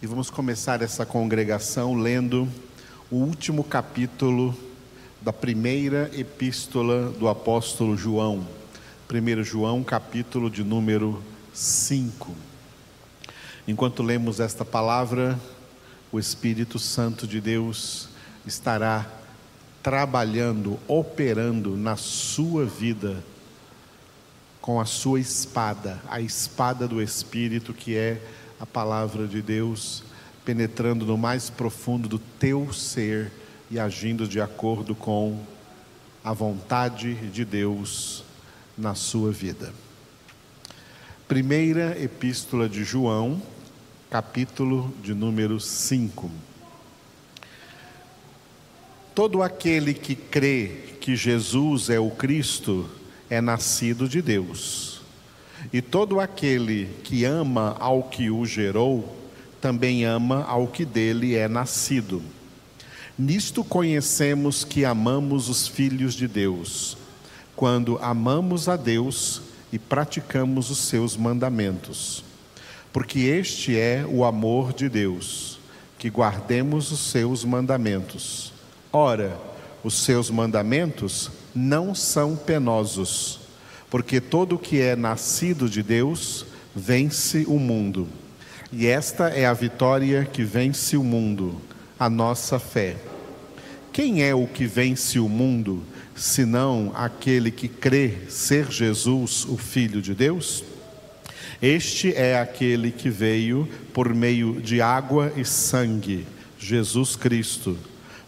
e vamos começar essa congregação lendo o último capítulo da primeira epístola do apóstolo João. 1 João, capítulo de número 5. Enquanto lemos esta palavra, o Espírito Santo de Deus estará trabalhando, operando na sua vida com a sua espada, a espada do Espírito, que é a palavra de Deus, penetrando no mais profundo do teu ser e agindo de acordo com a vontade de Deus na sua vida. Primeira Epístola de João, capítulo de número 5. Todo aquele que crê que Jesus é o Cristo é nascido de Deus. E todo aquele que ama ao que o gerou, também ama ao que dele é nascido. Nisto conhecemos que amamos os filhos de Deus, quando amamos a Deus e praticamos os seus mandamentos. Porque este é o amor de Deus, que guardemos os seus mandamentos. Ora, os seus mandamentos não são penosos, porque todo o que é nascido de Deus vence o mundo. E esta é a vitória que vence o mundo, a nossa fé. Quem é o que vence o mundo, senão aquele que crê ser Jesus, o Filho de Deus? Este é aquele que veio por meio de água e sangue, Jesus Cristo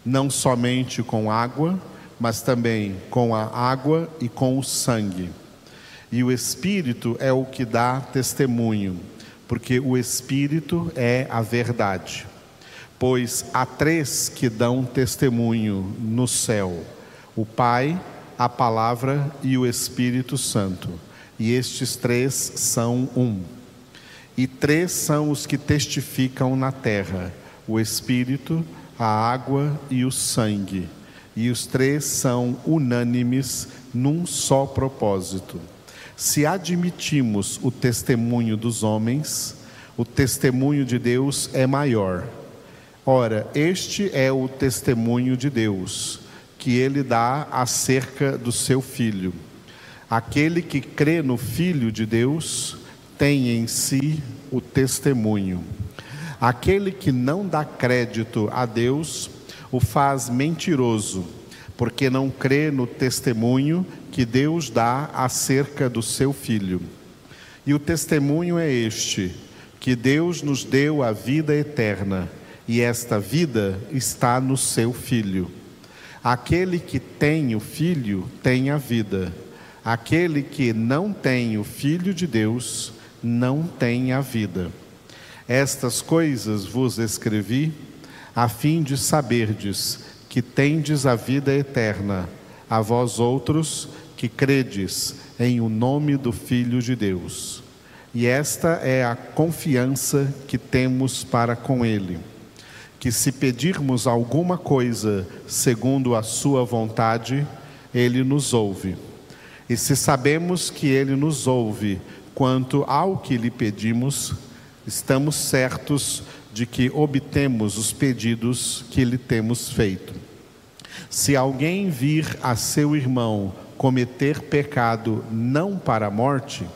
não somente com água, mas também com a água e com o sangue. E o Espírito é o que dá testemunho, porque o Espírito é a verdade. Pois há três que dão testemunho no céu: o Pai, a Palavra e o Espírito Santo. E estes três são um. E três são os que testificam na terra: o Espírito, a água e o sangue, e os três são unânimes num só propósito. Se admitimos o testemunho dos homens, o testemunho de Deus é maior. Ora, este é o testemunho de Deus, que ele dá acerca do seu filho. Aquele que crê no Filho de Deus tem em si o testemunho. Aquele que não dá crédito a Deus o faz mentiroso, porque não crê no testemunho que Deus dá acerca do seu filho. E o testemunho é este: que Deus nos deu a vida eterna, e esta vida está no seu filho. Aquele que tem o filho tem a vida. Aquele que não tem o filho de Deus não tem a vida. Estas coisas vos escrevi, a fim de saberdes que tendes a vida eterna, a vós outros que credes em o nome do Filho de Deus. E esta é a confiança que temos para com Ele, que se pedirmos alguma coisa segundo a Sua vontade, Ele nos ouve. E se sabemos que Ele nos ouve quanto ao que lhe pedimos, estamos certos de que obtemos os pedidos que lhe temos feito. Se alguém vir a seu irmão cometer pecado não para a morte,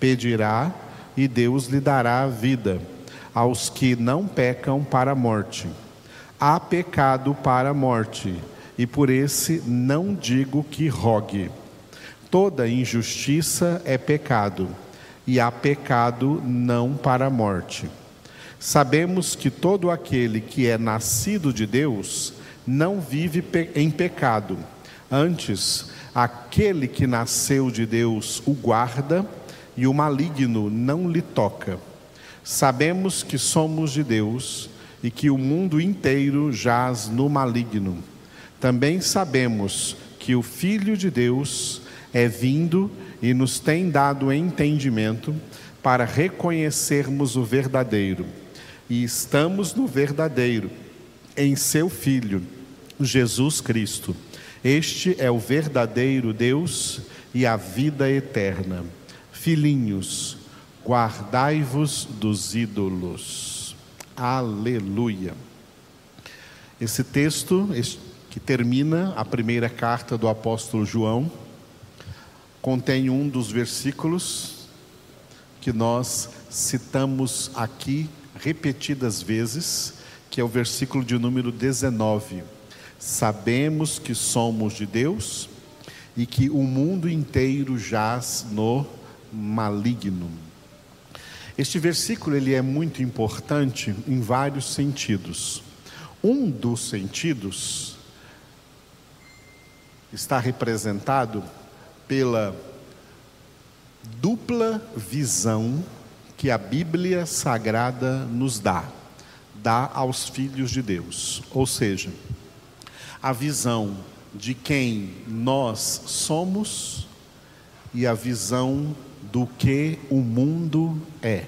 pedirá e Deus lhe dará a vida aos que não pecam para a morte. Há pecado para a morte, e por esse não digo que rogue. Toda injustiça é pecado e há pecado não para a morte. Sabemos que todo aquele que é nascido de Deus não vive em pecado. Antes, aquele que nasceu de Deus o guarda e o maligno não lhe toca. Sabemos que somos de Deus e que o mundo inteiro jaz no maligno. Também sabemos que o Filho de Deus é vindo e nos tem dado entendimento para reconhecermos o verdadeiro. E estamos no verdadeiro, em seu Filho, Jesus Cristo. Este é o verdadeiro Deus e a vida eterna. Filhinhos, guardai-vos dos ídolos. Aleluia. Esse texto que termina a primeira carta do apóstolo João contém um dos versículos que nós citamos aqui repetidas vezes, que é o versículo de número 19. Sabemos que somos de Deus e que o mundo inteiro jaz no maligno. Este versículo ele é muito importante em vários sentidos. Um dos sentidos está representado pela dupla visão que a Bíblia Sagrada nos dá, dá aos filhos de Deus. Ou seja, a visão de quem nós somos e a visão do que o mundo é.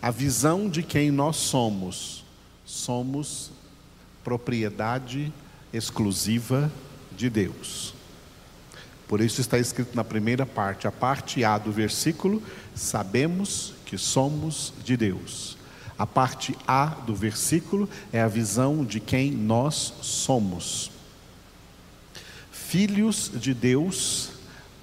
A visão de quem nós somos, somos propriedade exclusiva de Deus. Por isso está escrito na primeira parte, a parte A do versículo, sabemos que somos de Deus. A parte A do versículo é a visão de quem nós somos. Filhos de Deus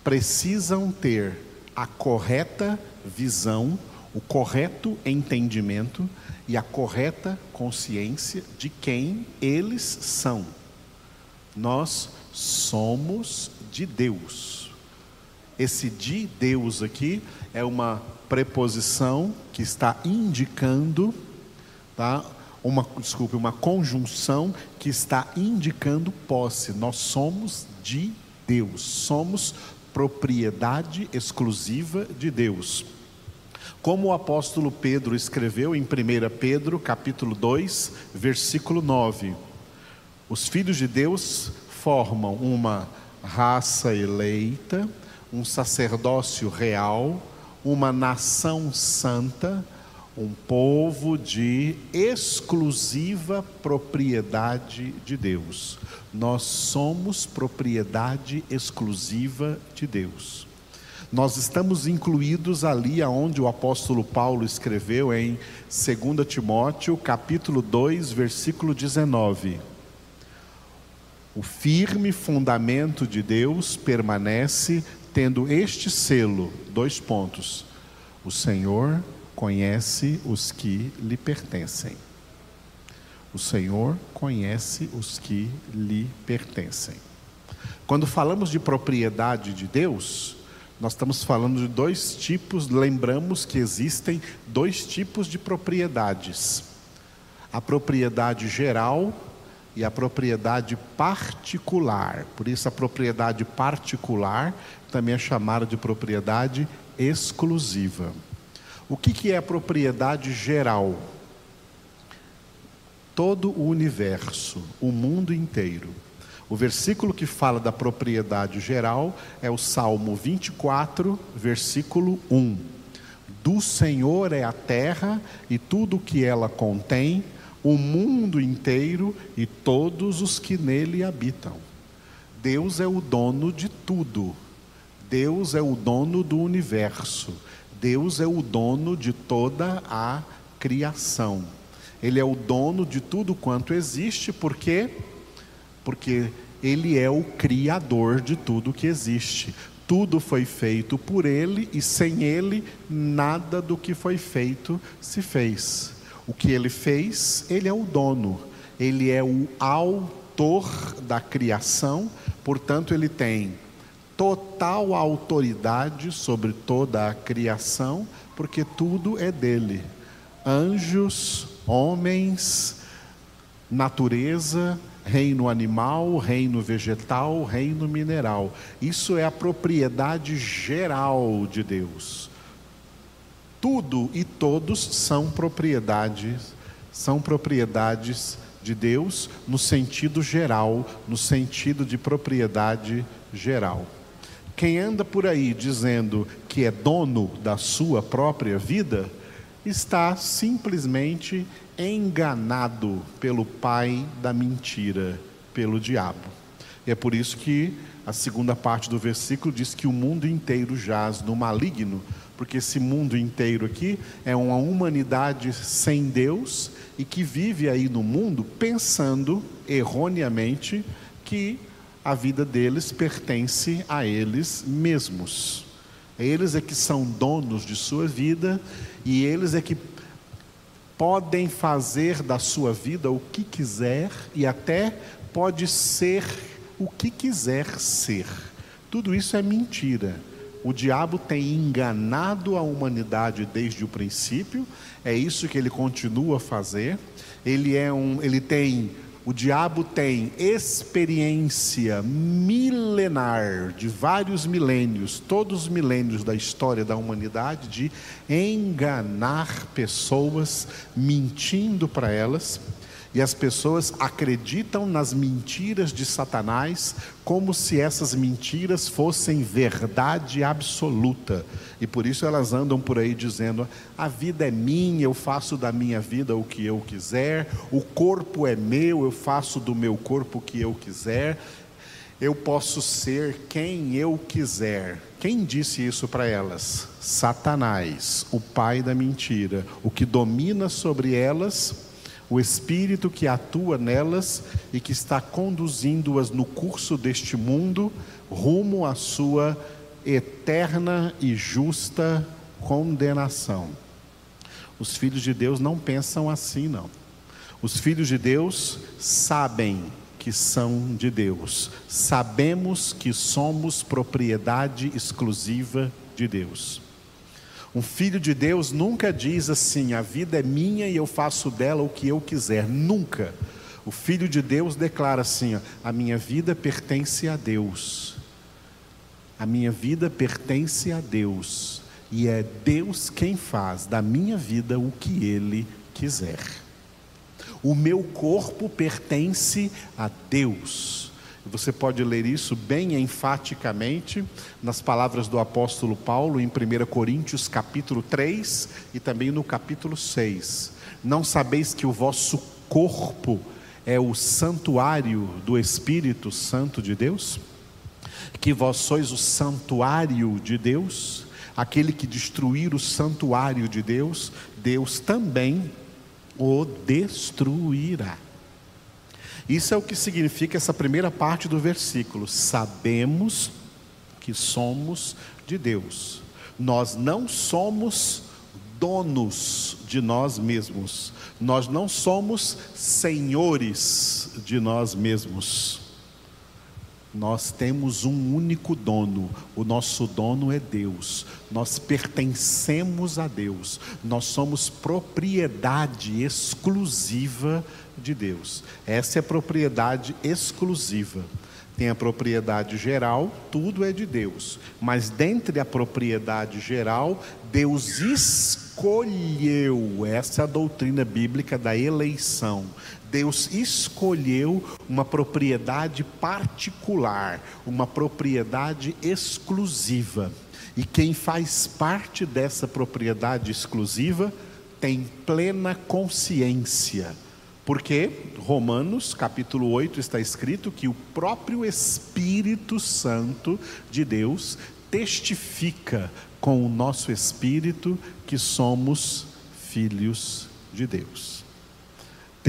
precisam ter a correta visão, o correto entendimento e a correta consciência de quem eles são. Nós somos de Deus. Esse de Deus aqui é uma preposição que está indicando, tá? Uma, desculpe, uma conjunção que está indicando posse. Nós somos de Deus, somos propriedade exclusiva de Deus. Como o apóstolo Pedro escreveu em 1 Pedro, capítulo 2, versículo 9: Os filhos de Deus formam uma raça eleita, um sacerdócio real, uma nação santa, um povo de exclusiva propriedade de Deus. Nós somos propriedade exclusiva de Deus. Nós estamos incluídos ali aonde o apóstolo Paulo escreveu em 2 Timóteo, capítulo 2, versículo 19. O firme fundamento de Deus permanece tendo este selo, dois pontos. O Senhor conhece os que lhe pertencem. O Senhor conhece os que lhe pertencem. Quando falamos de propriedade de Deus, nós estamos falando de dois tipos, lembramos que existem dois tipos de propriedades: a propriedade geral e a propriedade particular. Por isso, a propriedade particular também é chamada de propriedade exclusiva. O que, que é a propriedade geral? Todo o universo, o mundo inteiro. O versículo que fala da propriedade geral é o Salmo 24, versículo 1. Do Senhor é a terra e tudo o que ela contém, o mundo inteiro e todos os que nele habitam. Deus é o dono de tudo. Deus é o dono do universo. Deus é o dono de toda a criação. Ele é o dono de tudo quanto existe, por quê? Porque ele é o criador de tudo que existe. Tudo foi feito por ele e sem ele nada do que foi feito se fez. O que ele fez, ele é o dono, ele é o autor da criação, portanto, ele tem total autoridade sobre toda a criação, porque tudo é dele. Anjos, homens, natureza, reino animal, reino vegetal, reino mineral. Isso é a propriedade geral de Deus. Tudo e todos são propriedades, são propriedades de Deus no sentido geral, no sentido de propriedade geral. Quem anda por aí dizendo que é dono da sua própria vida, está simplesmente enganado pelo pai da mentira, pelo diabo. E é por isso que a segunda parte do versículo diz que o mundo inteiro jaz no maligno, porque esse mundo inteiro aqui é uma humanidade sem Deus e que vive aí no mundo pensando erroneamente que a vida deles pertence a eles mesmos. Eles é que são donos de sua vida e eles é que podem fazer da sua vida o que quiser e até pode ser o que quiser ser. Tudo isso é mentira. O diabo tem enganado a humanidade desde o princípio, é isso que ele continua a fazer. Ele é um, ele tem o diabo tem experiência milenar de vários milênios, todos os milênios da história da humanidade, de enganar pessoas, mentindo para elas e as pessoas acreditam nas mentiras de Satanás como se essas mentiras fossem verdade absoluta. E por isso elas andam por aí dizendo: a vida é minha, eu faço da minha vida o que eu quiser, o corpo é meu, eu faço do meu corpo o que eu quiser, eu posso ser quem eu quiser. Quem disse isso para elas? Satanás, o pai da mentira, o que domina sobre elas o Espírito que atua nelas e que está conduzindo-as no curso deste mundo rumo à sua eterna e justa condenação. Os filhos de Deus não pensam assim, não. Os filhos de Deus sabem que são de Deus, sabemos que somos propriedade exclusiva de Deus. Um filho de Deus nunca diz assim: a vida é minha e eu faço dela o que eu quiser. Nunca. O filho de Deus declara assim: a minha vida pertence a Deus. A minha vida pertence a Deus. E é Deus quem faz da minha vida o que Ele quiser. O meu corpo pertence a Deus. Você pode ler isso bem enfaticamente nas palavras do apóstolo Paulo em 1 Coríntios capítulo 3 e também no capítulo 6. Não sabeis que o vosso corpo é o santuário do Espírito Santo de Deus? Que vós sois o santuário de Deus? Aquele que destruir o santuário de Deus, Deus também o destruirá. Isso é o que significa essa primeira parte do versículo. Sabemos que somos de Deus. Nós não somos donos de nós mesmos. Nós não somos senhores de nós mesmos. Nós temos um único dono, o nosso dono é Deus, nós pertencemos a Deus, nós somos propriedade exclusiva de Deus. Essa é a propriedade exclusiva. Tem a propriedade geral, tudo é de Deus. Mas dentre a propriedade geral, Deus escolheu, essa é a doutrina bíblica da eleição. Deus escolheu uma propriedade particular, uma propriedade exclusiva. E quem faz parte dessa propriedade exclusiva tem plena consciência porque Romanos capítulo 8 está escrito que o próprio Espírito Santo de Deus testifica com o nosso espírito que somos filhos de Deus.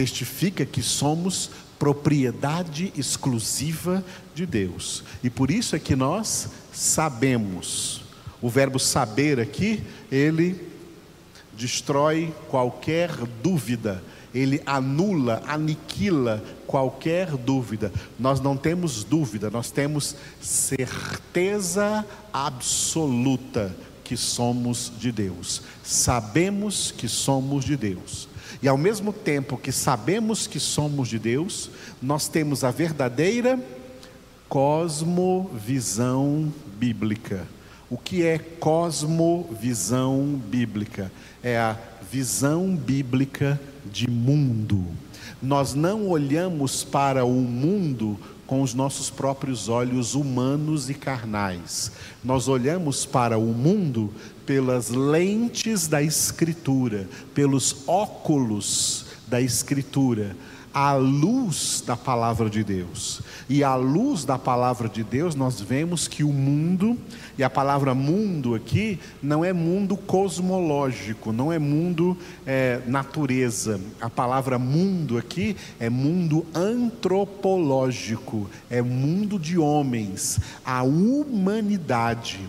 Testifica que somos propriedade exclusiva de Deus. E por isso é que nós sabemos. O verbo saber aqui, ele destrói qualquer dúvida ele anula, aniquila qualquer dúvida. Nós não temos dúvida, nós temos certeza absoluta que somos de Deus. Sabemos que somos de Deus. E ao mesmo tempo que sabemos que somos de Deus, nós temos a verdadeira cosmovisão bíblica. O que é cosmovisão bíblica? É a visão bíblica de mundo. Nós não olhamos para o mundo com os nossos próprios olhos humanos e carnais. Nós olhamos para o mundo pelas lentes da Escritura, pelos óculos da Escritura. À luz da palavra de Deus. E à luz da palavra de Deus, nós vemos que o mundo, e a palavra mundo aqui, não é mundo cosmológico, não é mundo é, natureza. A palavra mundo aqui é mundo antropológico, é mundo de homens, a humanidade.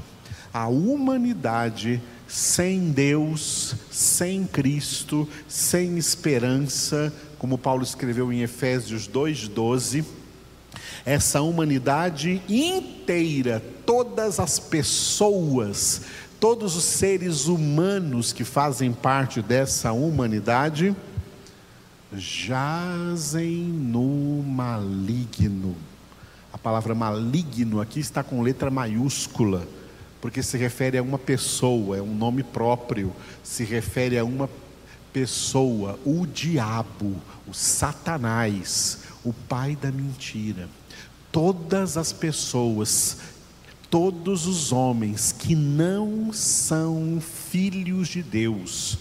A humanidade sem Deus, sem Cristo, sem esperança, como Paulo escreveu em Efésios 2:12, essa humanidade inteira, todas as pessoas, todos os seres humanos que fazem parte dessa humanidade, jazem no maligno. A palavra maligno aqui está com letra maiúscula porque se refere a uma pessoa, é um nome próprio, se refere a uma pessoa, o diabo, o Satanás, o pai da mentira. Todas as pessoas, todos os homens que não são filhos de Deus,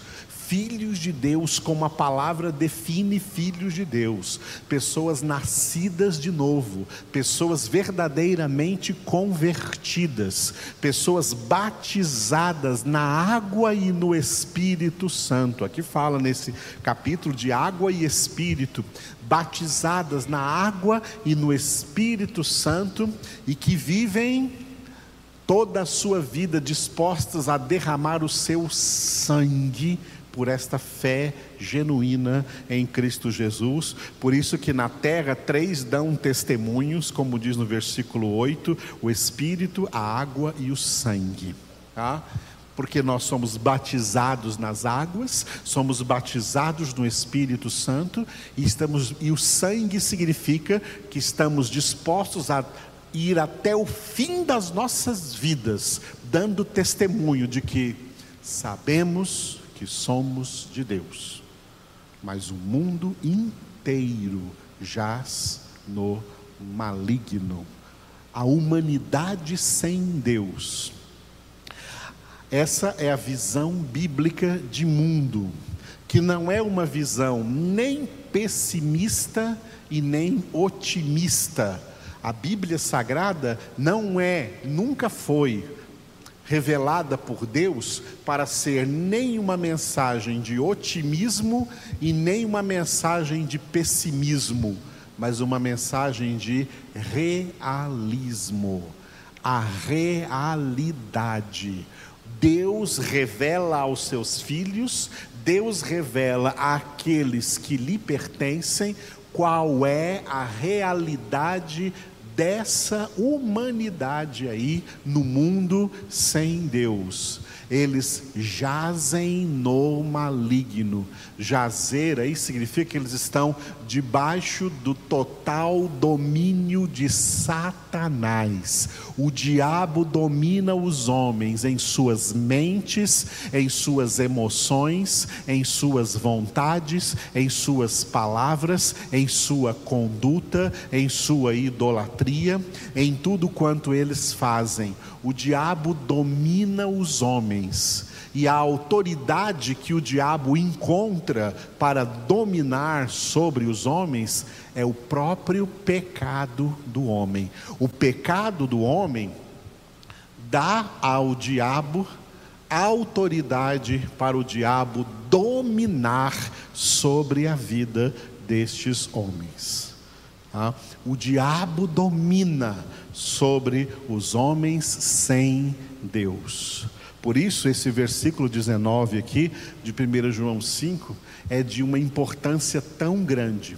filhos de Deus, como a palavra define filhos de Deus, pessoas nascidas de novo, pessoas verdadeiramente convertidas, pessoas batizadas na água e no Espírito Santo. Aqui fala nesse capítulo de água e Espírito, batizadas na água e no Espírito Santo e que vivem toda a sua vida dispostas a derramar o seu sangue por esta fé genuína em Cristo Jesus. Por isso que na terra três dão testemunhos, como diz no versículo 8, o Espírito, a água e o sangue. Tá? Porque nós somos batizados nas águas, somos batizados no Espírito Santo e estamos e o sangue significa que estamos dispostos a ir até o fim das nossas vidas, dando testemunho de que sabemos que somos de Deus, mas o mundo inteiro jaz no maligno. A humanidade sem Deus. Essa é a visão bíblica de mundo, que não é uma visão nem pessimista e nem otimista. A Bíblia Sagrada não é, nunca foi revelada por Deus para ser nem uma mensagem de otimismo e nem uma mensagem de pessimismo, mas uma mensagem de realismo, a realidade. Deus revela aos seus filhos, Deus revela àqueles que lhe pertencem qual é a realidade dessa humanidade aí no mundo sem Deus eles jazem no maligno. Jazer aí significa que eles estão debaixo do total domínio de Satanás. O diabo domina os homens em suas mentes, em suas emoções, em suas vontades, em suas palavras, em sua conduta, em sua idolatria, em tudo quanto eles fazem. O diabo domina os homens e a autoridade que o diabo encontra para dominar sobre os homens é o próprio pecado do homem. O pecado do homem dá ao diabo autoridade para o diabo dominar sobre a vida destes homens. Tá? O diabo domina sobre os homens sem Deus. Por isso, esse versículo 19 aqui, de 1 João 5, é de uma importância tão grande.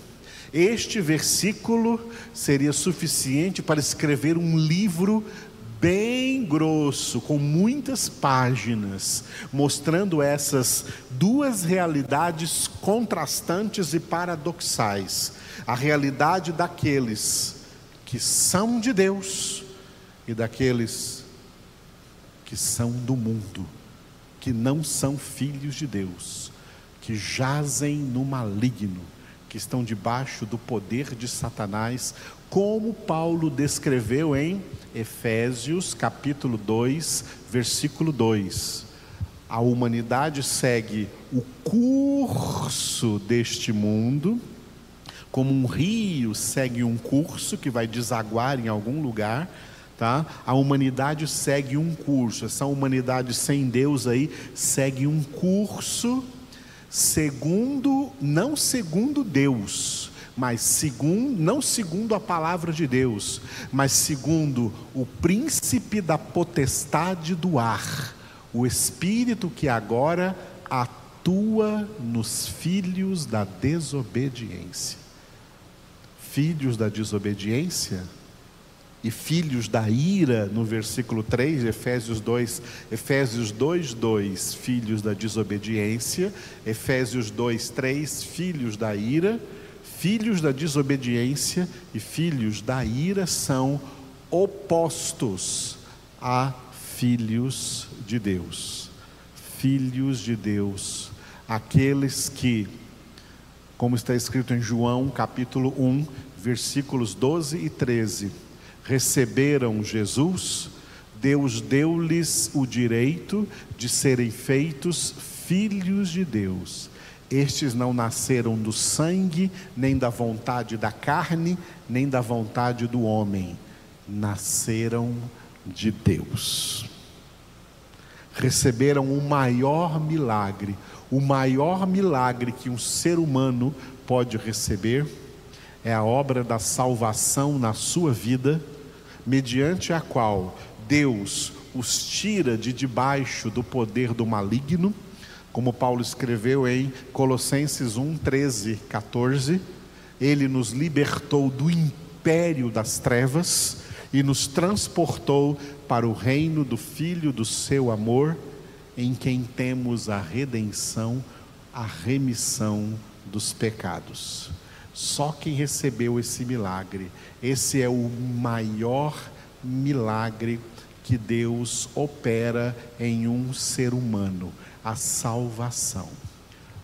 Este versículo seria suficiente para escrever um livro bem grosso, com muitas páginas, mostrando essas duas realidades contrastantes e paradoxais: a realidade daqueles que são de Deus e daqueles que são do mundo, que não são filhos de Deus, que jazem no maligno, que estão debaixo do poder de Satanás, como Paulo descreveu em Efésios capítulo 2, versículo 2. A humanidade segue o curso deste mundo, como um rio segue um curso que vai desaguar em algum lugar, tá? A humanidade segue um curso. Essa humanidade sem Deus aí segue um curso segundo não segundo Deus, mas segundo não segundo a palavra de Deus, mas segundo o príncipe da potestade do ar, o espírito que agora atua nos filhos da desobediência filhos da desobediência e filhos da ira, no versículo 3, Efésios 2, Efésios 2, 2, filhos da desobediência, Efésios 2, 3, filhos da ira, filhos da desobediência e filhos da ira são opostos a filhos de Deus. Filhos de Deus, aqueles que como está escrito em João capítulo 1, versículos 12 e 13. Receberam Jesus, Deus deu-lhes o direito de serem feitos filhos de Deus. Estes não nasceram do sangue, nem da vontade da carne, nem da vontade do homem, nasceram de Deus. Receberam o maior milagre, o maior milagre que um ser humano pode receber é a obra da salvação na sua vida, mediante a qual Deus os tira de debaixo do poder do maligno, como Paulo escreveu em Colossenses 1, 13, 14. Ele nos libertou do império das trevas e nos transportou para o reino do Filho do seu amor em quem temos a redenção, a remissão dos pecados. Só quem recebeu esse milagre, esse é o maior milagre que Deus opera em um ser humano, a salvação.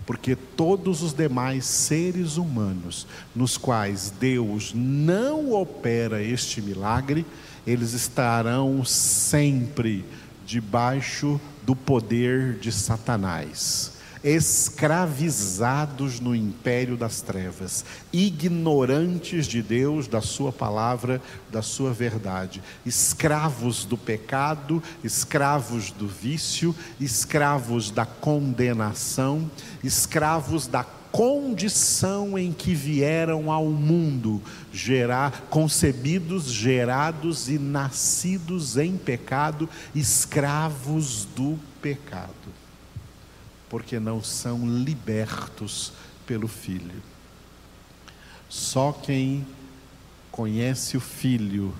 Porque todos os demais seres humanos, nos quais Deus não opera este milagre, eles estarão sempre debaixo do poder de Satanás, escravizados no império das trevas, ignorantes de Deus, da Sua palavra, da Sua verdade, escravos do pecado, escravos do vício, escravos da condenação, escravos da condição em que vieram ao mundo, gerar, concebidos, gerados e nascidos em pecado, escravos do pecado, porque não são libertos pelo Filho. Só quem conhece o Filho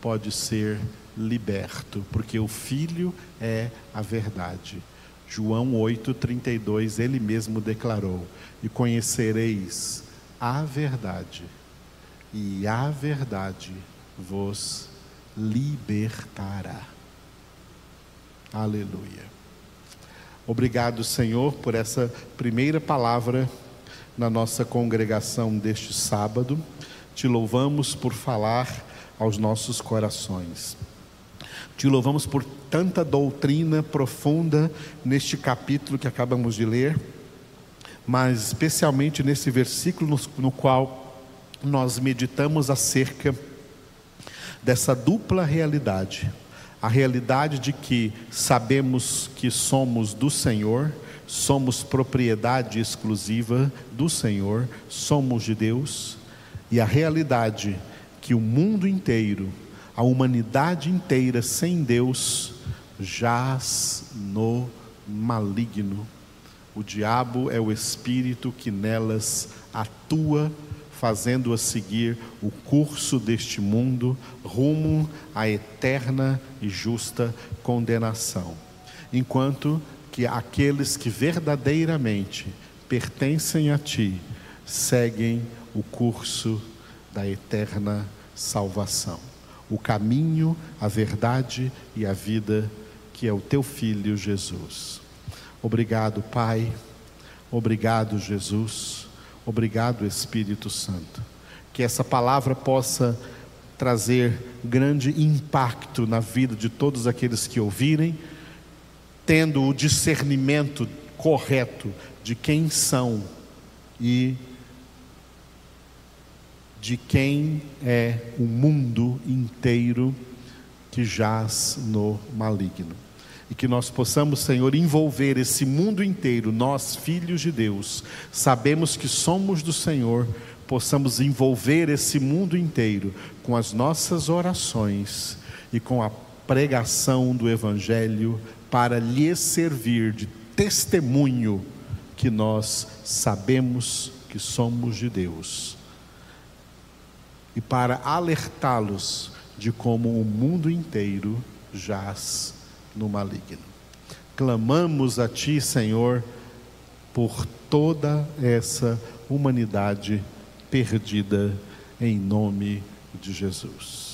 pode ser liberto, porque o Filho é a verdade. João 8,32, ele mesmo declarou: E conhecereis a verdade, e a verdade vos libertará. Aleluia. Obrigado, Senhor, por essa primeira palavra na nossa congregação deste sábado. Te louvamos por falar aos nossos corações. Te louvamos por tanta doutrina profunda neste capítulo que acabamos de ler, mas especialmente nesse versículo no, qual nós meditamos acerca dessa dupla realidade. A realidade de que sabemos que somos do Senhor, somos propriedade exclusiva do Senhor, somos de Deus, e a realidade que o mundo inteiro a humanidade inteira sem Deus jaz no maligno. O diabo é o espírito que nelas atua, fazendo-a seguir o curso deste mundo rumo à eterna e justa condenação. Enquanto que aqueles que verdadeiramente pertencem a ti seguem o curso da eterna salvação o caminho, a verdade e a vida, que é o teu filho Jesus. Obrigado, Pai. Obrigado, Jesus. Obrigado, Espírito Santo. Que essa palavra possa trazer grande impacto na vida de todos aqueles que ouvirem, tendo o discernimento correto de quem são e de quem é o mundo inteiro que jaz no maligno. E que nós possamos, Senhor, envolver esse mundo inteiro, nós, filhos de Deus, sabemos que somos do Senhor, possamos envolver esse mundo inteiro com as nossas orações e com a pregação do Evangelho para lhes servir de testemunho que nós sabemos que somos de Deus e para alertá-los de como o mundo inteiro jaz no maligno. Clamamos a Ti, Senhor, por toda essa humanidade perdida, em nome de Jesus.